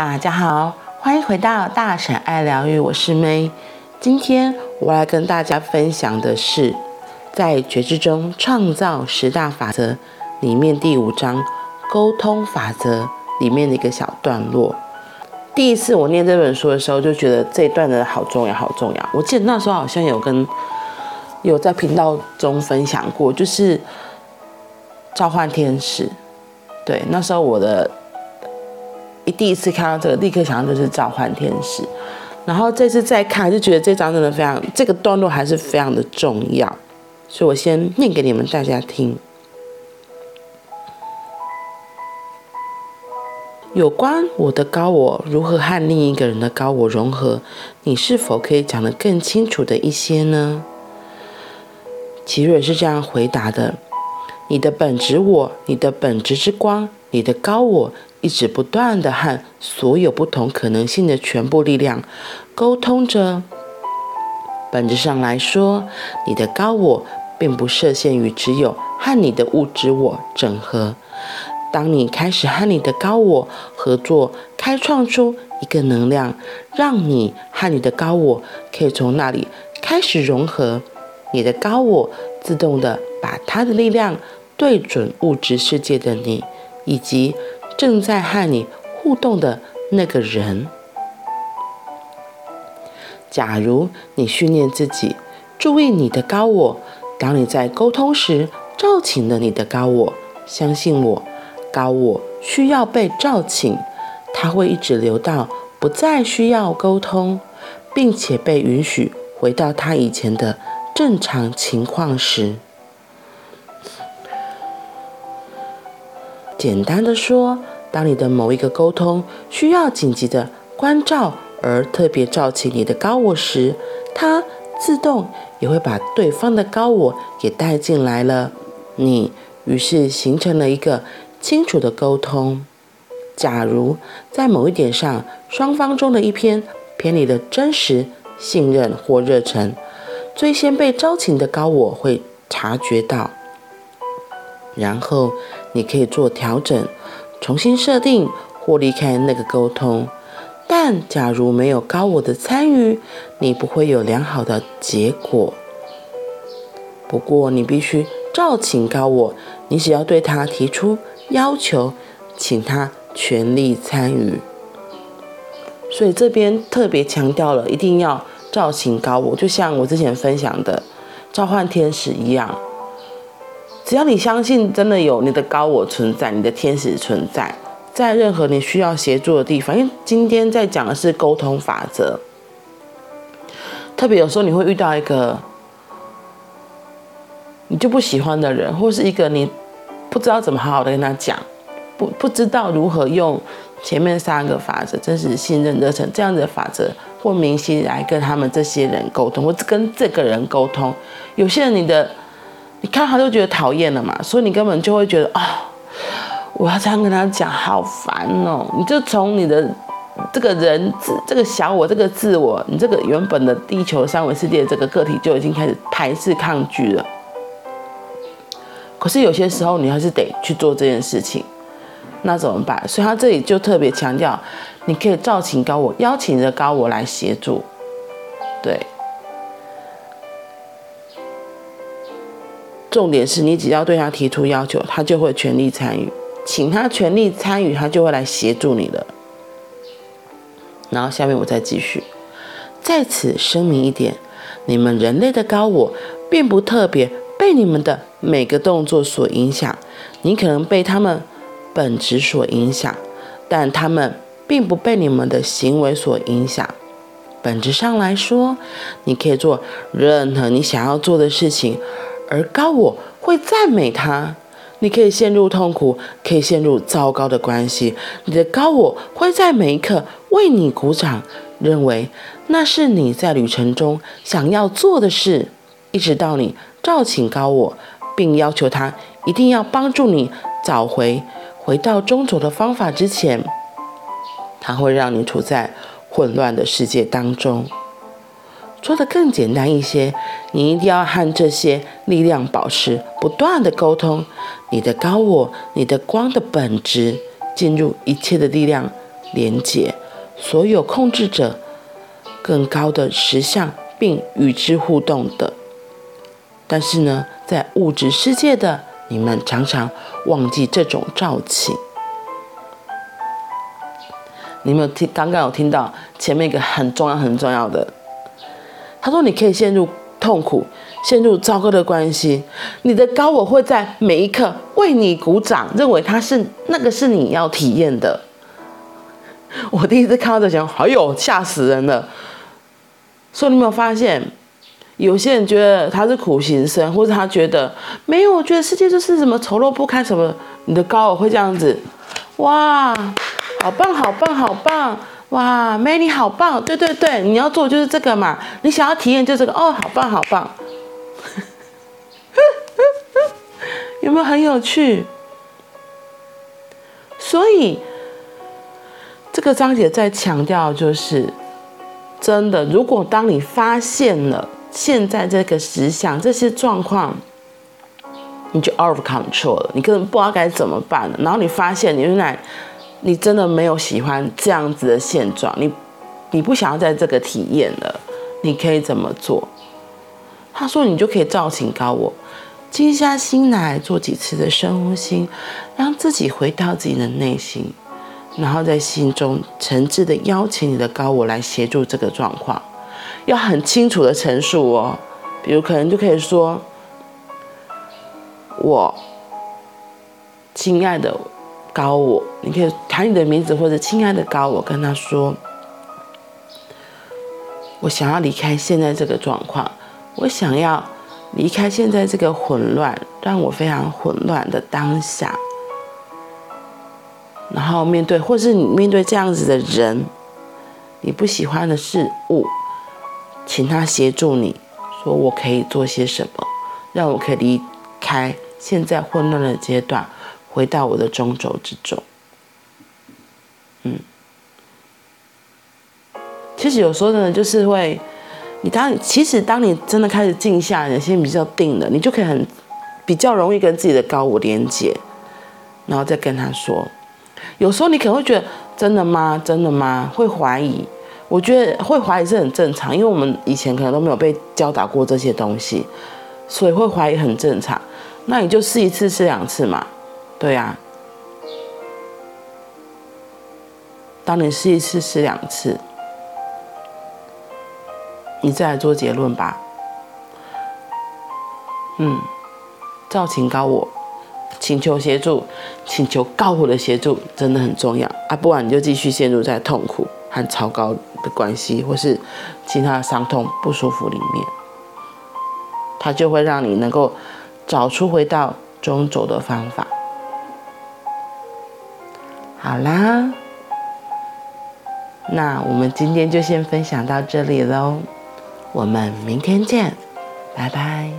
大家好，欢迎回到大婶爱疗愈，我是 May。今天我来跟大家分享的是，在觉知中创造十大法则里面第五章沟通法则里面的一个小段落。第一次我念这本书的时候，就觉得这一段的好重要，好重要。我记得那时候好像有跟有在频道中分享过，就是召唤天使。对，那时候我的第一次看到这个，立刻想到就是召唤天使。然后这次再看，就觉得这章真的非常，这个段落还是非常的重要。所以我先念给你们大家听。有关我的高我如何和另一个人的高我融合，你是否可以讲得更清楚的一些呢？奇瑞是这样回答的。你的本质我，你的本质之光，你的高我，一直不断地和所有不同可能性的全部力量沟通着。本质上来说，你的高我并不设限于只有和你的物质我整合。当你开始和你的高我合作，开创出一个能量，让你和你的高我可以从那里开始融合，你的高我自动地把它的力量。对准物质世界的你，以及正在和你互动的那个人。假如你训练自己注意你的高我，当你在沟通时召请了你的高我，相信我，高我需要被召请，它会一直留到不再需要沟通，并且被允许回到他以前的正常情况时。简单的说，当你的某一个沟通需要紧急的关照而特别召集你的高我时，它自动也会把对方的高我也带进来了。你于是形成了一个清楚的沟通。假如在某一点上，双方中的一篇偏离了真实、信任或热忱，最先被召请的高我会察觉到，然后。你可以做调整，重新设定或离开那个沟通。但假如没有高我的参与，你不会有良好的结果。不过你必须召请高我，你只要对他提出要求，请他全力参与。所以这边特别强调了，一定要召请高我，就像我之前分享的召唤天使一样。只要你相信真的有你的高我存在，你的天使存在，在任何你需要协助的地方，因为今天在讲的是沟通法则，特别有时候你会遇到一个你就不喜欢的人，或是一个你不知道怎么好好的跟他讲，不不知道如何用前面三个法则，真实、信任、热忱这样的法则或明星来跟他们这些人沟通，或跟这个人沟通，有些人你的。你看他就觉得讨厌了嘛，所以你根本就会觉得啊、哦，我要这样跟他讲，好烦哦！你就从你的这个人自这个小我这个自我，你这个原本的地球三维世界这个个体就已经开始排斥抗拒了。可是有些时候你还是得去做这件事情，那怎么办？所以他这里就特别强调，你可以召请高我，邀请着高我来协助，对。重点是你只要对他提出要求，他就会全力参与，请他全力参与，他就会来协助你的。然后下面我再继续，在此声明一点，你们人类的高我并不特别被你们的每个动作所影响，你可能被他们本质所影响，但他们并不被你们的行为所影响。本质上来说，你可以做任何你想要做的事情。而高我会赞美他，你可以陷入痛苦，可以陷入糟糕的关系，你的高我会在每一刻为你鼓掌，认为那是你在旅程中想要做的事，一直到你召请高我，并要求他一定要帮助你找回回到中轴的方法之前，他会让你处在混乱的世界当中。说得更简单一些，你一定要和这些力量保持不断的沟通。你的高我，你的光的本质，进入一切的力量连接所有控制者更高的实相，并与之互动的。但是呢，在物质世界的你们常常忘记这种召请。你们有听？刚刚有听到前面一个很重要、很重要的，他说：“你可以陷入痛苦，陷入糟糕的关系，你的高我会在每一刻为你鼓掌，认为他是那个是你要体验的。” 我第一次看到这讲，哎呦，吓死人了！所以你有没有发现，有些人觉得他是苦行僧，或者他觉得没有，我觉得世界就是什么丑陋不堪什么，你的高我会这样子，哇！好棒，好棒，好棒！哇，Manny 好棒！对对对，你要做就是这个嘛，你想要体验就这个哦，好棒，好棒！有没有很有趣？所以这个章节在强调，就是真的，如果当你发现了现在这个实相这些状况，你就 out of control 了，你根本不知道该怎么办了。然后你发现你原来。你真的没有喜欢这样子的现状，你你不想要在这个体验了，你可以怎么做？他说，你就可以召请高我，静下心来做几次的深呼吸，让自己回到自己的内心，然后在心中诚挚的邀请你的高我来协助这个状况，要很清楚的陈述哦，比如可能就可以说，我亲爱的。高我，你可以喊你的名字，或者亲爱的高我，跟他说：“我想要离开现在这个状况，我想要离开现在这个混乱，让我非常混乱的当下。然后面对，或是你面对这样子的人，你不喜欢的事物，请他协助你，说我可以做些什么，让我可以离开现在混乱的阶段。”回到我的中轴之中，嗯，其实有时候呢，就是会，你当其实当你真的开始静下来，心比较定了，你就可以很比较容易跟自己的高我连接，然后再跟他说。有时候你可能会觉得真的吗？真的吗？会怀疑。我觉得会怀疑是很正常，因为我们以前可能都没有被教导过这些东西，所以会怀疑很正常。那你就试一次，试两次嘛。对呀，当你试一次、试两次，你再来做结论吧。嗯，召请高我，请求协助，请求高我的协助，真的很重要啊！不然你就继续陷入在痛苦和超高的关系，或是其他的伤痛、不舒服里面，它就会让你能够找出回到中轴的方法。好啦，那我们今天就先分享到这里喽，我们明天见，拜拜。